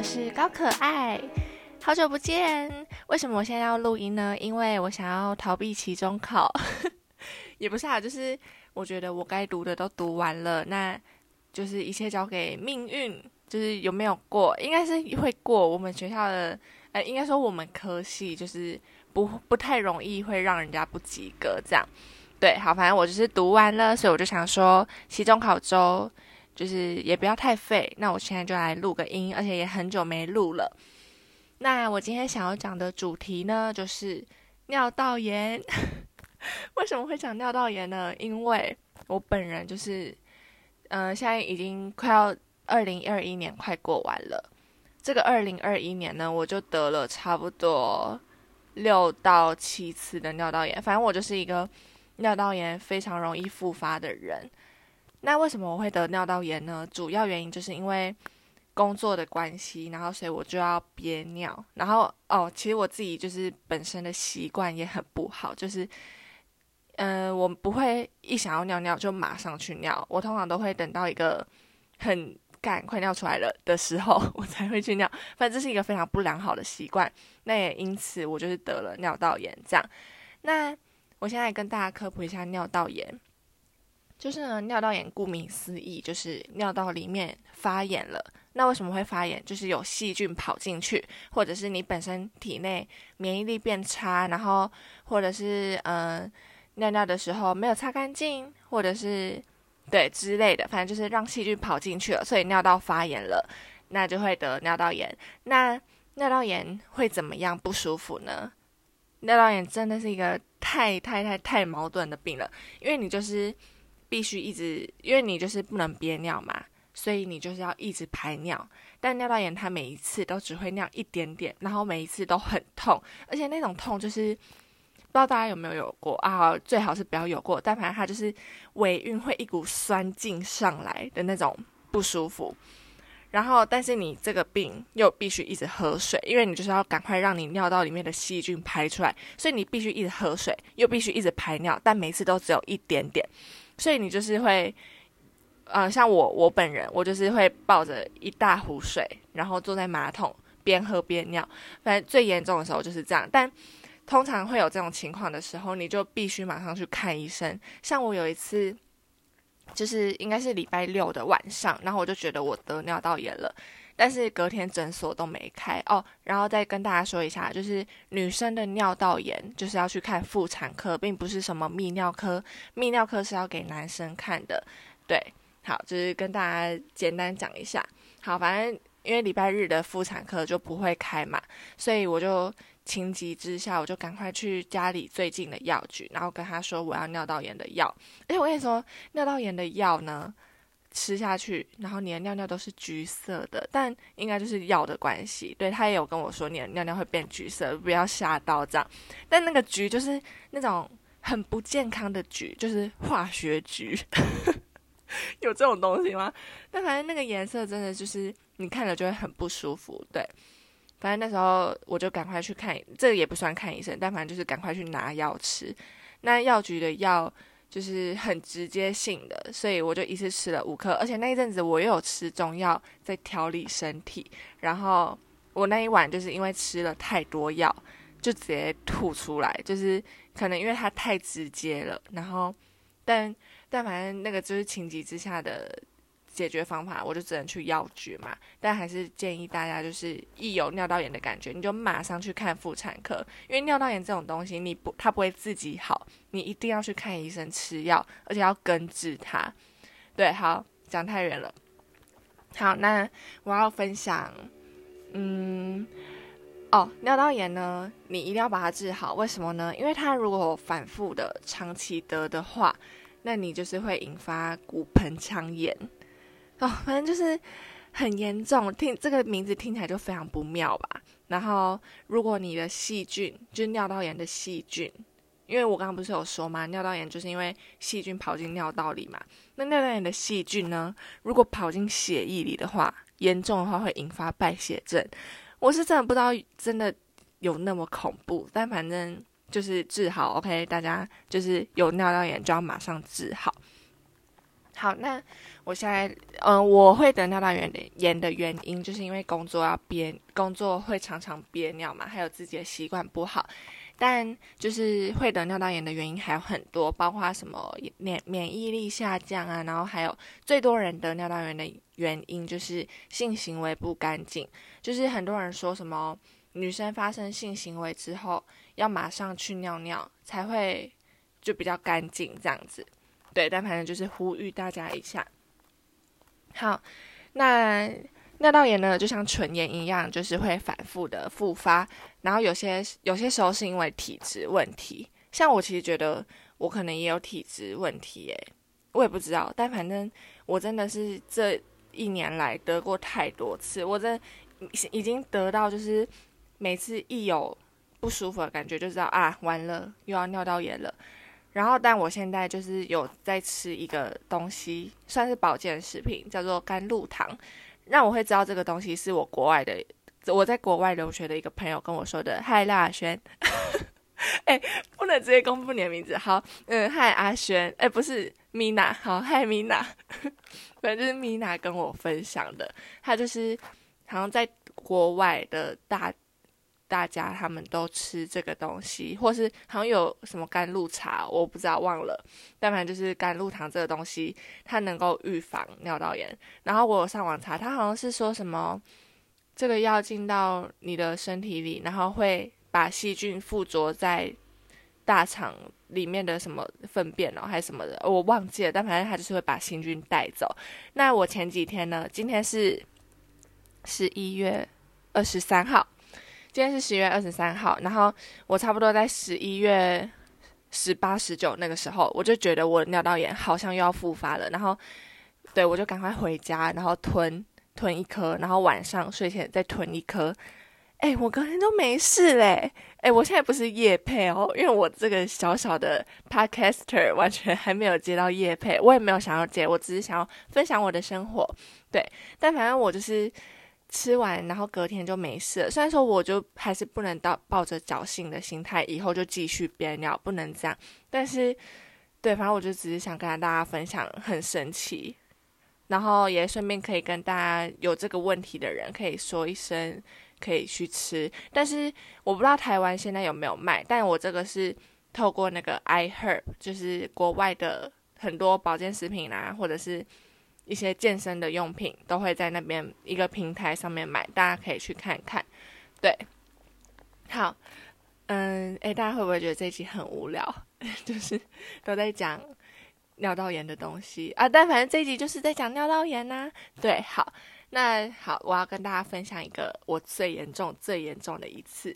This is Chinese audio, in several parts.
我是高可爱，好久不见。为什么我现在要录音呢？因为我想要逃避期中考，也不是啊，就是我觉得我该读的都读完了，那就是一切交给命运，就是有没有过，应该是会过。我们学校的，呃，应该说我们科系就是不不太容易会让人家不及格这样。对，好，反正我就是读完了，所以我就想说期中考周。就是也不要太废，那我现在就来录个音，而且也很久没录了。那我今天想要讲的主题呢，就是尿道炎。为什么会讲尿道炎呢？因为我本人就是，嗯，现在已经快要二零二一年快过完了。这个二零二一年呢，我就得了差不多六到七次的尿道炎。反正我就是一个尿道炎非常容易复发的人。那为什么我会得尿道炎呢？主要原因就是因为工作的关系，然后所以我就要憋尿。然后哦，其实我自己就是本身的习惯也很不好，就是，嗯，我不会一想要尿尿就马上去尿，我通常都会等到一个很赶快尿出来了的时候，我才会去尿。反正这是一个非常不良好的习惯。那也因此我就是得了尿道炎。这样，那我现在跟大家科普一下尿道炎。就是呢，尿道炎顾名思义，就是尿道里面发炎了。那为什么会发炎？就是有细菌跑进去，或者是你本身体内免疫力变差，然后或者是嗯尿尿的时候没有擦干净，或者是对之类的，反正就是让细菌跑进去了，所以尿道发炎了，那就会得尿道炎。那尿道炎会怎么样不舒服呢？尿道炎真的是一个太太太太矛盾的病了，因为你就是。必须一直，因为你就是不能憋尿嘛，所以你就是要一直排尿。但尿道炎它每一次都只会尿一点点，然后每一次都很痛，而且那种痛就是不知道大家有没有有过啊？最好是不要有过，但反正它就是尾韵会一股酸劲上来的那种不舒服。然后，但是你这个病又必须一直喝水，因为你就是要赶快让你尿道里面的细菌排出来，所以你必须一直喝水，又必须一直排尿，但每次都只有一点点。所以你就是会，呃，像我我本人，我就是会抱着一大壶水，然后坐在马桶边喝边尿。反正最严重的时候就是这样。但通常会有这种情况的时候，你就必须马上去看医生。像我有一次，就是应该是礼拜六的晚上，然后我就觉得我得尿道炎了。但是隔天诊所都没开哦，然后再跟大家说一下，就是女生的尿道炎就是要去看妇产科，并不是什么泌尿科，泌尿科是要给男生看的。对，好，就是跟大家简单讲一下。好，反正因为礼拜日的妇产科就不会开嘛，所以我就情急之下，我就赶快去家里最近的药局，然后跟他说我要尿道炎的药。而且我跟你说，尿道炎的药呢。吃下去，然后你的尿尿都是橘色的，但应该就是药的关系。对他也有跟我说，你的尿尿会变橘色，不要吓到这样。但那个橘就是那种很不健康的橘，就是化学橘，有这种东西吗？但反正那个颜色真的就是你看了就会很不舒服。对，反正那时候我就赶快去看，这个也不算看医生，但反正就是赶快去拿药吃。那药局的药。就是很直接性的，所以我就一次吃了五颗，而且那一阵子我又有吃中药在调理身体，然后我那一晚就是因为吃了太多药，就直接吐出来，就是可能因为它太直接了，然后但但反正那个就是情急之下的。解决方法我就只能去药局嘛，但还是建议大家就是一有尿道炎的感觉，你就马上去看妇产科，因为尿道炎这种东西你不它不会自己好，你一定要去看医生吃药，而且要根治它。对，好讲太远了。好，那我要分享，嗯，哦，尿道炎呢，你一定要把它治好，为什么呢？因为它如果反复的长期得的话，那你就是会引发骨盆腔炎。哦，反正就是很严重，听这个名字听起来就非常不妙吧。然后，如果你的细菌就是尿道炎的细菌，因为我刚刚不是有说吗？尿道炎就是因为细菌跑进尿道里嘛。那尿道炎的细菌呢，如果跑进血液里的话，严重的话会引发败血症。我是真的不知道，真的有那么恐怖。但反正就是治好，OK，大家就是有尿道炎就要马上治好。好，那我现在，嗯，我会得尿道炎的炎的原因，就是因为工作要憋，工作会常常憋尿嘛，还有自己的习惯不好。但就是会得尿道炎的原因还有很多，包括什么免免疫力下降啊，然后还有最多人得尿道炎的原因就是性行为不干净，就是很多人说什么女生发生性行为之后要马上去尿尿才会就比较干净这样子，对，但反正就是呼吁大家一下。好，那。尿道炎呢，就像唇炎一样，就是会反复的复发。然后有些有些时候是因为体质问题，像我其实觉得我可能也有体质问题，耶，我也不知道。但反正我真的是这一年来得过太多次，我真已经得到就是每次一有不舒服的感觉，就知道啊，完了又要尿道炎了。然后但我现在就是有在吃一个东西，算是保健食品，叫做甘露糖。让我会知道这个东西是我国外的，我在国外留学的一个朋友跟我说的。嗨，赖阿轩，哎，不能直接公布你的名字。好，嗯，嗨，阿轩，哎，不是米娜，好，嗨，米娜，反正就是米娜跟我分享的。他就是好像在国外的大大家他们都吃这个东西，或是好像有什么甘露茶，我不知道忘了。但反正就是甘露糖这个东西，它能够预防尿道炎。然后我上网查，它好像是说什么这个药进到你的身体里，然后会把细菌附着在大肠里面的什么粪便哦，还是什么的，我忘记了。但反正它就是会把细菌带走。那我前几天呢，今天是十一月二十三号，今天是十月二十三号，然后我差不多在十一月。十八、十九那个时候，我就觉得我尿道炎好像又要复发了，然后，对我就赶快回家，然后吞吞一颗，然后晚上睡前再吞一颗。哎，我隔天都没事嘞。哎，我现在不是夜配哦，因为我这个小小的 podcaster 完全还没有接到夜配，我也没有想要接，我只是想要分享我的生活。对，但反正我就是。吃完，然后隔天就没事。虽然说，我就还是不能到抱着侥幸的心态，以后就继续憋尿，不能这样。但是，对，反正我就只是想跟大家分享，很神奇。然后也顺便可以跟大家有这个问题的人，可以说一声，可以去吃。但是我不知道台湾现在有没有卖，但我这个是透过那个 iHerb，就是国外的很多保健食品啊，或者是。一些健身的用品都会在那边一个平台上面买，大家可以去看看。对，好，嗯，诶，大家会不会觉得这一集很无聊？就是都在讲尿道炎的东西啊，但反正这一集就是在讲尿道炎呐。对，好，那好，我要跟大家分享一个我最严重、最严重的一次。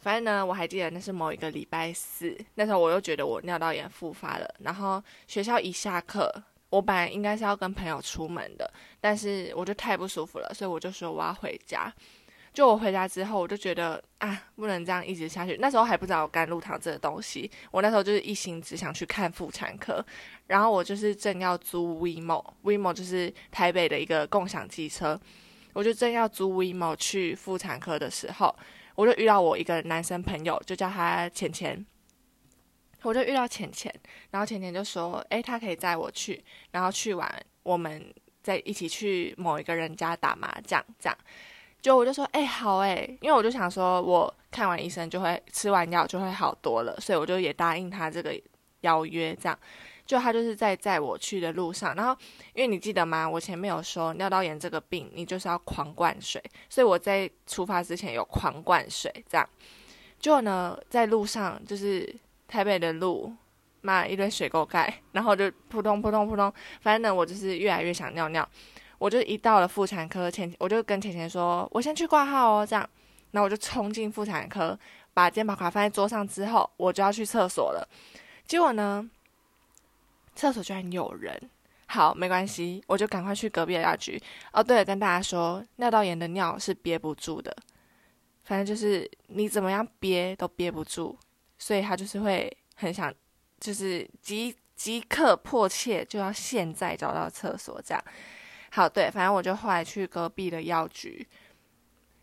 反正呢，我还记得那是某一个礼拜四，那时候我又觉得我尿道炎复发了，然后学校一下课。我本来应该是要跟朋友出门的，但是我就太不舒服了，所以我就说我要回家。就我回家之后，我就觉得啊，不能这样一直下去。那时候还不知道甘露糖这个东西，我那时候就是一心只想去看妇产科。然后我就是正要租 WeMo，WeMo 就是台北的一个共享机车，我就正要租 WeMo 去妇产科的时候，我就遇到我一个男生朋友，就叫他钱钱。我就遇到浅浅，然后浅浅就说：“诶，他可以载我去，然后去完，我们再一起去某一个人家打麻将，这样。”就我就说：“诶，好诶，因为我就想说，我看完医生就会吃完药就会好多了，所以我就也答应他这个邀约。这样，就他就是在载我去的路上，然后因为你记得吗？我前面有说尿道炎这个病，你就是要狂灌水，所以我在出发之前有狂灌水，这样。就呢，在路上就是。台北的路，妈一堆水沟盖，然后就扑通扑通扑通，反正呢，我就是越来越想尿尿。我就一到了妇产科前，我就跟甜甜说：“我先去挂号哦。”这样，然后我就冲进妇产科，把健保卡放在桌上之后，我就要去厕所了。结果呢，厕所居然有人。好，没关系，我就赶快去隔壁的药局。哦，对了，跟大家说，尿道炎的尿是憋不住的，反正就是你怎么样憋都憋不住。所以他就是会很想，就是即即刻迫切就要现在找到厕所这样。好，对，反正我就后来去隔壁的药局，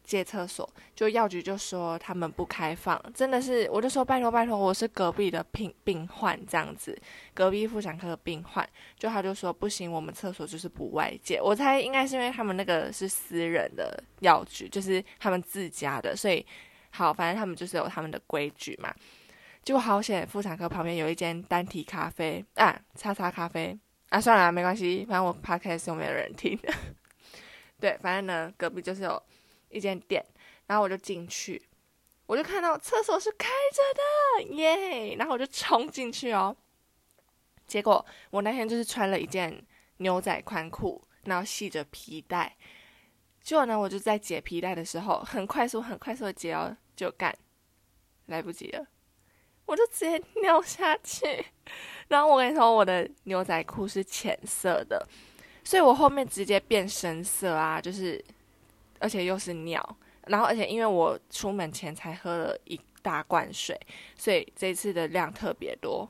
借厕所，就药局就说他们不开放，真的是，我就说拜托拜托，我是隔壁的病病患这样子，隔壁妇产科的病患，就他就说不行，我们厕所就是不外借，我猜应该是因为他们那个是私人的药局，就是他们自家的，所以好，反正他们就是有他们的规矩嘛。结果好险，妇产科旁边有一间单体咖啡啊，叉叉咖啡啊，算了，没关系，反正我 podcast 又没有人听。对，反正呢，隔壁就是有一间店，然后我就进去，我就看到厕所是开着的，耶！然后我就冲进去哦。结果我那天就是穿了一件牛仔宽裤，然后系着皮带。结果呢，我就在解皮带的时候，很快速、很快速的解哦，就干，来不及了，我就直接尿下去。然后我跟你说，我的牛仔裤是浅色的。所以我后面直接变深色啊，就是，而且又是尿，然后而且因为我出门前才喝了一大罐水，所以这次的量特别多。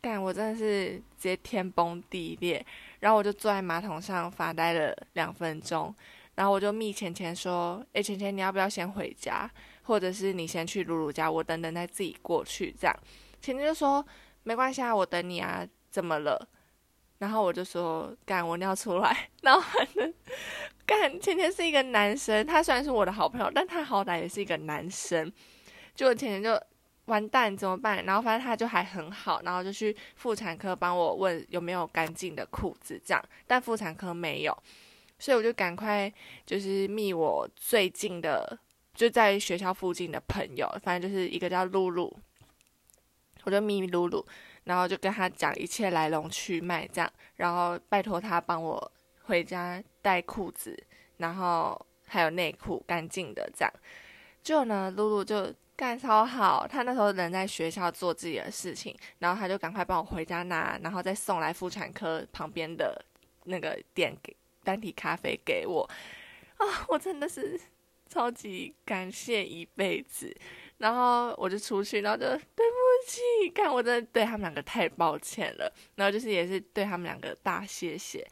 干，我真的是直接天崩地裂，然后我就坐在马桶上发呆了两分钟，然后我就密钱钱说：“诶，钱钱你要不要先回家，或者是你先去露露家，我等等再自己过去。”这样，钱钱就说：“没关系啊，我等你啊，怎么了？”然后我就说干我尿出来，然后反正干芊芊是一个男生，他虽然是我的好朋友，但他好歹也是一个男生，就芊芊就完蛋怎么办？然后反正他就还很好，然后就去妇产科帮我问有没有干净的裤子这样，但妇产科没有，所以我就赶快就是密我最近的就在学校附近的朋友，反正就是一个叫露露，我就密露露。然后就跟他讲一切来龙去脉，这样，然后拜托他帮我回家带裤子，然后还有内裤干净的，这样。就呢，露露就干超好，他那时候人在学校做自己的事情，然后他就赶快帮我回家拿，然后再送来妇产科旁边的那个店给单体咖啡给我。啊，我真的是超级感谢一辈子。然后我就出去，然后就对不起，看我真的对他们两个太抱歉了。然后就是也是对他们两个大谢谢，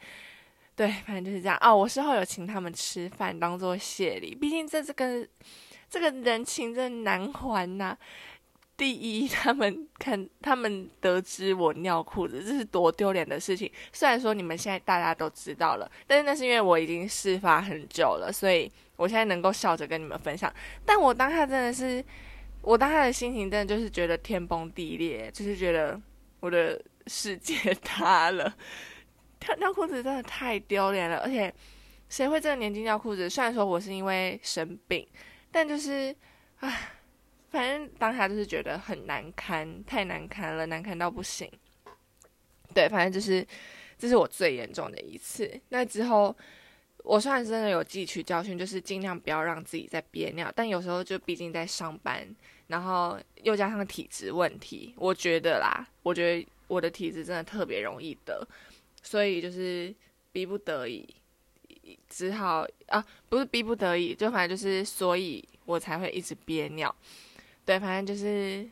对，反正就是这样哦。我事后有请他们吃饭，当做谢礼，毕竟这这个这个人情真的难还呐。第一，他们看他们得知我尿裤子，这是多丢脸的事情。虽然说你们现在大家都知道了，但是那是因为我已经事发很久了，所以我现在能够笑着跟你们分享。但我当下真的是。我当下的心情真的就是觉得天崩地裂，就是觉得我的世界 塌了。尿尿裤子真的太丢脸了，而且谁会这个年纪尿裤子？虽然说我是因为生病，但就是唉，反正当下就是觉得很难堪，太难堪了，难堪到不行。对，反正就是这是我最严重的一次。那之后。我虽然真的有汲取教训，就是尽量不要让自己再憋尿，但有时候就毕竟在上班，然后又加上体质问题，我觉得啦，我觉得我的体质真的特别容易得，所以就是逼不得已，只好啊，不是逼不得已，就反正就是所以我才会一直憋尿，对，反正就是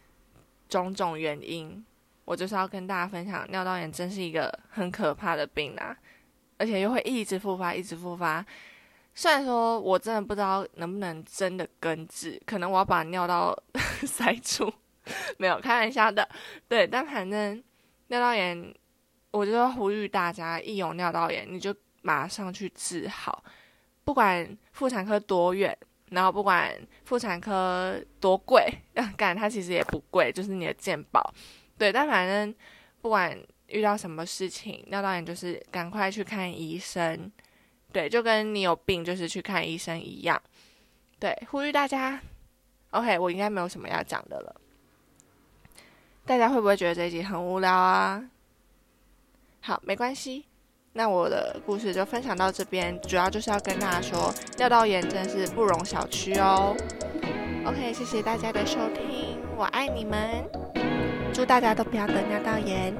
种种原因，我就是要跟大家分享，尿道炎真是一个很可怕的病啊。而且又会一直复发，一直复发。虽然说我真的不知道能不能真的根治，可能我要把尿道 塞住，没有开玩笑的。对，但反正尿道炎，我就要呼吁大家，一有尿道炎你就马上去治好，不管妇产科多远，然后不管妇产科多贵，干它其实也不贵，就是你的健保。对，但反正不管。遇到什么事情，尿道炎就是赶快去看医生，对，就跟你有病就是去看医生一样，对，呼吁大家。OK，我应该没有什么要讲的了。大家会不会觉得这一集很无聊啊？好，没关系，那我的故事就分享到这边，主要就是要跟大家说，尿道炎真的是不容小觑哦。OK，谢谢大家的收听，我爱你们，祝大家都不要得尿道炎。